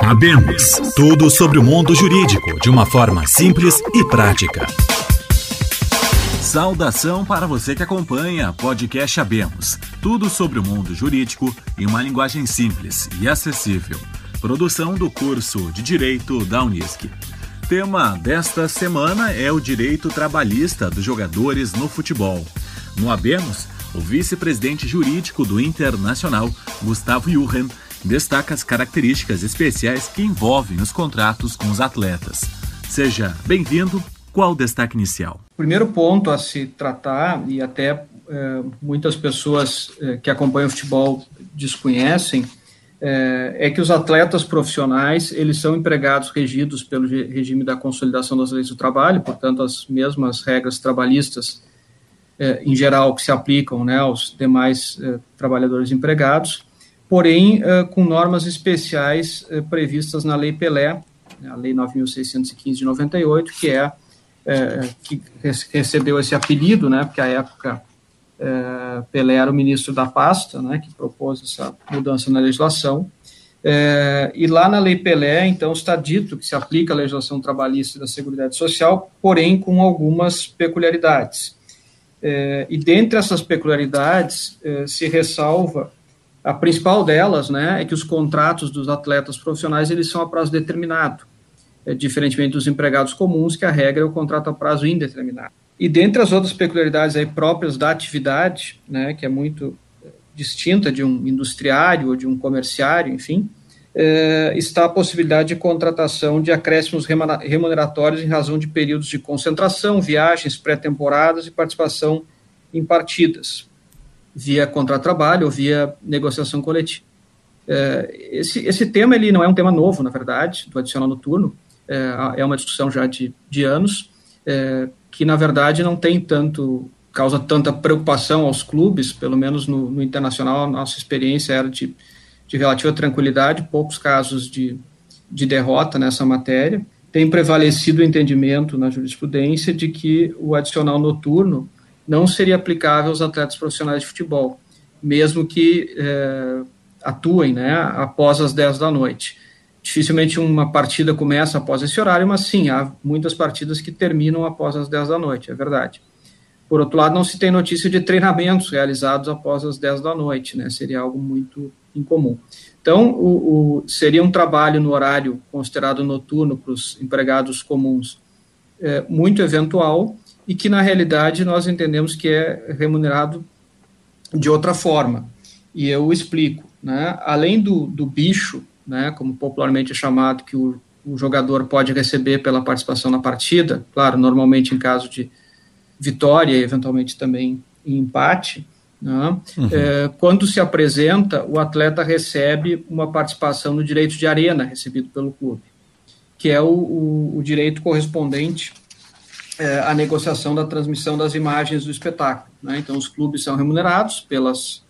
Abemos tudo sobre o mundo jurídico de uma forma simples e prática. Saudação para você que acompanha podcast Abemos. Tudo sobre o mundo jurídico em uma linguagem simples e acessível. Produção do curso de Direito da Unisc. Tema desta semana é o direito trabalhista dos jogadores no futebol. No Abemos, o vice-presidente jurídico do Internacional, Gustavo Juren, destaca as características especiais que envolvem os contratos com os atletas. Seja bem-vindo. Qual o destaque inicial? Primeiro ponto a se tratar, e até é, muitas pessoas é, que acompanham o futebol desconhecem, é, é, que os atletas profissionais eles são empregados regidos pelo regime da consolidação das leis do trabalho, portanto as mesmas regras trabalhistas em geral que se aplicam né, aos demais trabalhadores empregados porém uh, com normas especiais uh, previstas na Lei Pelé, a Lei 9.615 de 98, que é uh, que recebeu esse apelido, né, porque à época Pelé era o ministro da pasta, né, que propôs essa mudança na legislação, e lá na Lei Pelé, então, está dito que se aplica a legislação trabalhista da Seguridade Social, porém com algumas peculiaridades. e dentre essas peculiaridades se ressalva a principal delas, né, é que os contratos dos atletas profissionais eles são a prazo determinado, é, diferentemente dos empregados comuns, que a regra é o contrato a prazo indeterminado. E dentre as outras peculiaridades aí próprias da atividade, né, que é muito é, distinta de um industriário ou de um comerciário, enfim, é, está a possibilidade de contratação de acréscimos remuneratórios em razão de períodos de concentração, viagens pré-temporadas e participação em partidas via contratrabalho ou via negociação coletiva. É, esse, esse tema ele não é um tema novo, na verdade, do adicional noturno, é, é uma discussão já de, de anos, é, que na verdade não tem tanto, causa tanta preocupação aos clubes, pelo menos no, no internacional, a nossa experiência era de, de relativa tranquilidade, poucos casos de, de derrota nessa matéria. Tem prevalecido o entendimento na jurisprudência de que o adicional noturno não seria aplicável aos atletas profissionais de futebol, mesmo que é, atuem né, após as 10 da noite. Dificilmente uma partida começa após esse horário, mas sim, há muitas partidas que terminam após as 10 da noite, é verdade. Por outro lado, não se tem notícia de treinamentos realizados após as 10 da noite, né? Seria algo muito incomum. Então, o, o seria um trabalho no horário considerado noturno para os empregados comuns é, muito eventual, e que, na realidade, nós entendemos que é remunerado de outra forma. E eu explico. Né? Além do, do bicho, né, como popularmente é chamado, que o, o jogador pode receber pela participação na partida, claro, normalmente em caso de vitória e eventualmente também em empate, né? uhum. é, quando se apresenta, o atleta recebe uma participação no direito de arena recebido pelo clube, que é o, o, o direito correspondente é, a negociação da transmissão das imagens do espetáculo. Né? Então, os clubes são remunerados pelas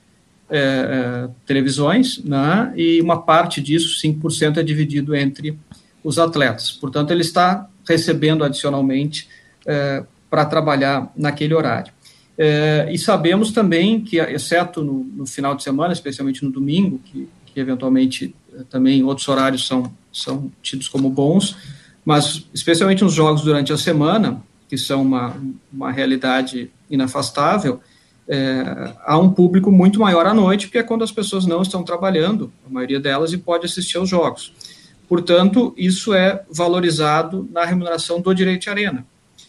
é, é, televisões, né? e uma parte disso, 5%, é dividido entre os atletas. Portanto, ele está recebendo adicionalmente é, para trabalhar naquele horário. É, e sabemos também que, exceto no, no, final de semana, especialmente no domingo, que, que eventualmente é, também outros horários são, são tidos como bons, mas especialmente nos jogos durante a semana, que são uma, uma realidade inafastável, é, há um público muito maior à noite, porque é quando as pessoas não estão trabalhando, a maioria delas, e pode assistir aos jogos. Portanto, isso é valorizado na remuneração do direito de arena.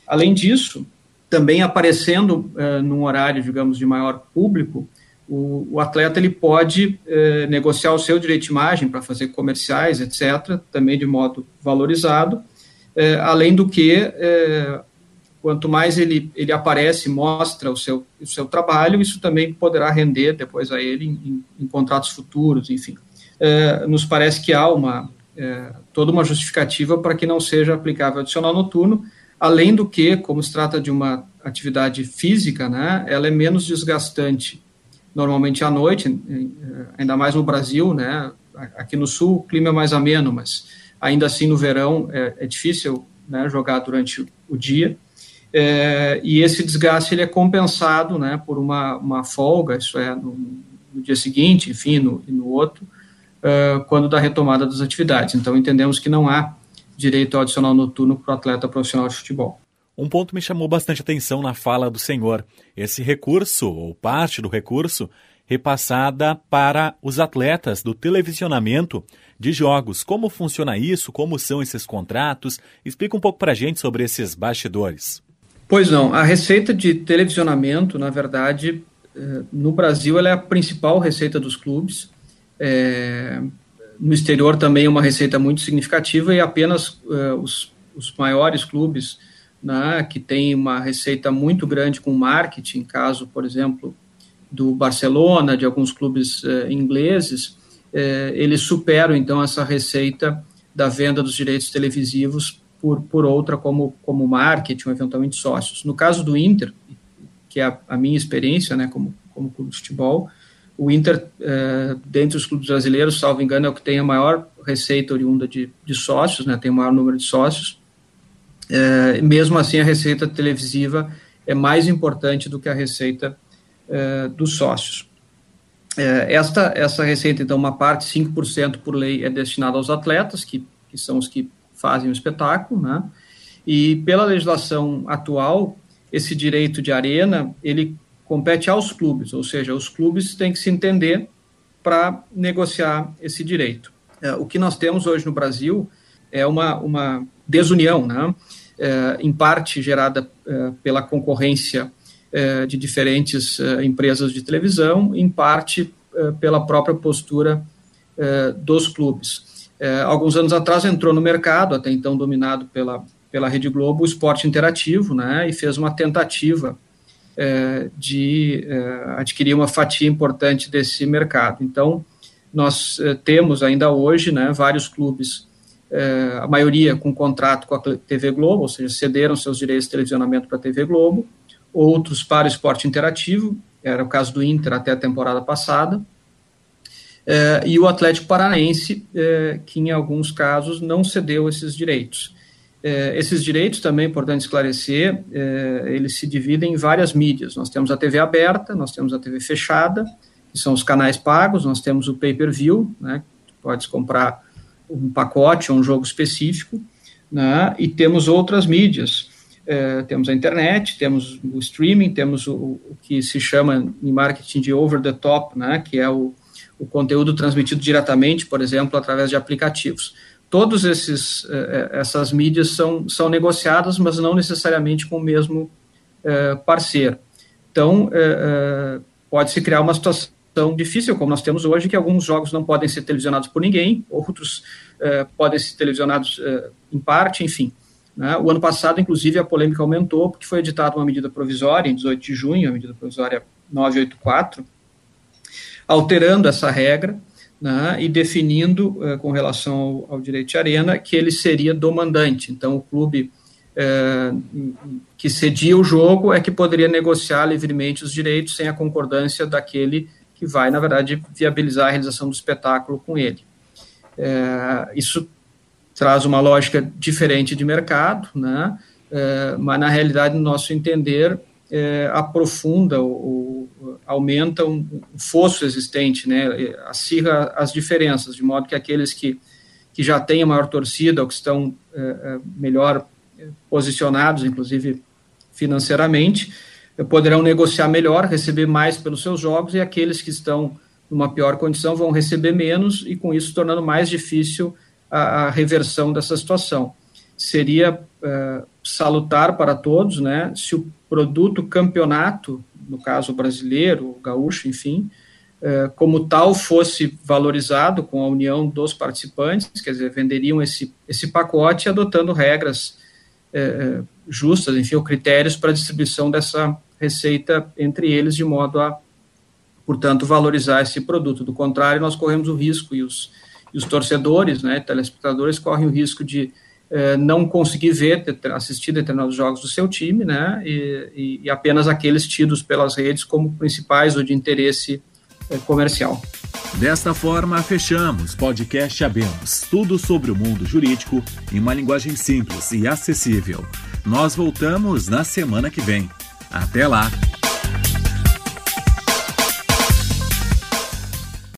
Além disso, também aparecendo é, num horário, digamos, de maior público, o, o atleta ele pode é, negociar o seu direito de imagem para fazer comerciais, etc., também de modo valorizado, é, além do que é, quanto mais ele, ele aparece, mostra o seu, o seu trabalho, isso também poderá render depois a ele em, em contratos futuros, enfim. É, nos parece que há uma, é, toda uma justificativa para que não seja aplicável adicional noturno, além do que, como se trata de uma atividade física, né, ela é menos desgastante normalmente à noite, é, ainda mais no Brasil, né, aqui no sul o clima é mais ameno, mas ainda assim no verão é, é difícil né, jogar durante o dia, é, e esse desgaste ele é compensado né, por uma, uma folga, isso é, no, no dia seguinte, enfim, no, no outro, uh, quando da retomada das atividades. Então, entendemos que não há direito ao adicional noturno para o atleta profissional de futebol. Um ponto me chamou bastante atenção na fala do senhor. Esse recurso, ou parte do recurso, repassada para os atletas do televisionamento de jogos. Como funciona isso? Como são esses contratos? Explica um pouco para a gente sobre esses bastidores. Pois não, a receita de televisionamento, na verdade, eh, no Brasil, ela é a principal receita dos clubes. É, no exterior também é uma receita muito significativa e apenas uh, os, os, maiores clubes né, que têm uma receita muito grande com marketing, caso, por exemplo, do Barcelona, de alguns clubes ingleses, eles superam então essa receita da venda dos direitos televisivos por, por outra como, como marketing, eventualmente sócios. No caso do Inter, que é a, a minha experiência né, como, como clube de futebol, o Inter, é, dentre os clubes brasileiros, salvo engano, é o que tem a maior receita oriunda de, de sócios, né, tem o maior número de sócios. É, mesmo assim, a receita televisiva é mais importante do que a receita é, dos sócios. Esta, essa receita, então, uma parte, 5% por lei, é destinada aos atletas, que, que são os que fazem o espetáculo, né? E pela legislação atual, esse direito de arena, ele compete aos clubes, ou seja, os clubes têm que se entender para negociar esse direito. É, o que nós temos hoje no Brasil é uma, uma desunião, né? É, em parte gerada é, pela concorrência é, de diferentes é, empresas de televisão, em parte é, pela própria postura dos clubes. Alguns anos atrás entrou no mercado, até então dominado pela, pela Rede Globo, o esporte interativo, né? E fez uma tentativa é, de é, adquirir uma fatia importante desse mercado. Então, nós é, temos ainda hoje né, vários clubes, é, a maioria com contrato com a TV Globo, ou seja, cederam seus direitos de televisionamento para a TV Globo, outros para o esporte interativo, era o caso do Inter até a temporada passada, é, e o Atlético Paranaense, é, que em alguns casos não cedeu esses direitos. É, esses direitos, também é importante esclarecer, é, eles se dividem em várias mídias. Nós temos a TV aberta, nós temos a TV fechada, que são os canais pagos, nós temos o pay-per-view, né, pode comprar um pacote ou um jogo específico, né, e temos outras mídias. É, temos a internet, temos o streaming, temos o, o, que se chama em marketing de over the top, né, que é o, o conteúdo transmitido diretamente, por exemplo, através de aplicativos esses eh, eh, essas mídias são, são negociadas, mas não necessariamente com o mesmo eh, parceiro. Então, pode-se criar uma situação difícil, como nós temos hoje, que alguns jogos não podem ser televisionados por ninguém, outros podem ser televisionados em parte, enfim. Né? O ano passado, inclusive, a polêmica aumentou, porque foi editada uma medida provisória, em 18 de junho, a medida provisória 984, alterando essa regra, né, e definindo, uh, com relação ao, ao, direito de arena, que ele seria do mandante. Então, o clube uh, que cedia o jogo é que poderia negociar livremente os direitos sem a concordância daquele que vai, na verdade, viabilizar a realização do espetáculo com ele. Uh, isso traz uma lógica diferente de mercado, né, mas, na realidade, no nosso entender, aprofunda o aumenta um, fosso existente, né, acirra as diferenças, de modo que aqueles que, que já têm a maior torcida, ou que estão é, é melhor é, posicionados, inclusive financeiramente, poderão negociar melhor, receber mais pelos seus jogos, e aqueles que estão numa pior condição vão receber menos, e com isso tornando mais difícil a, a reversão dessa situação. Seria é, salutar para todos, né, se o produto campeonato no caso brasileiro, gaúcho, enfim, é, como tal fosse valorizado com a união dos participantes, quer dizer, venderiam esse, esse pacote adotando regras é, é, justas, enfim, ou critérios para a distribuição dessa receita entre eles, de modo a, portanto, valorizar esse produto. Do contrário, nós corremos o risco, e os, e os torcedores, né, telespectadores, correm o risco de é, não conseguir ver, assistir determinados jogos do seu time, né, e, e, apenas aqueles tidos pelas redes como principais ou de interesse é, comercial. Desta forma, fechamos podcast Abemos, tudo sobre o mundo jurídico em uma linguagem simples e acessível. Nós voltamos na semana que vem. Até lá!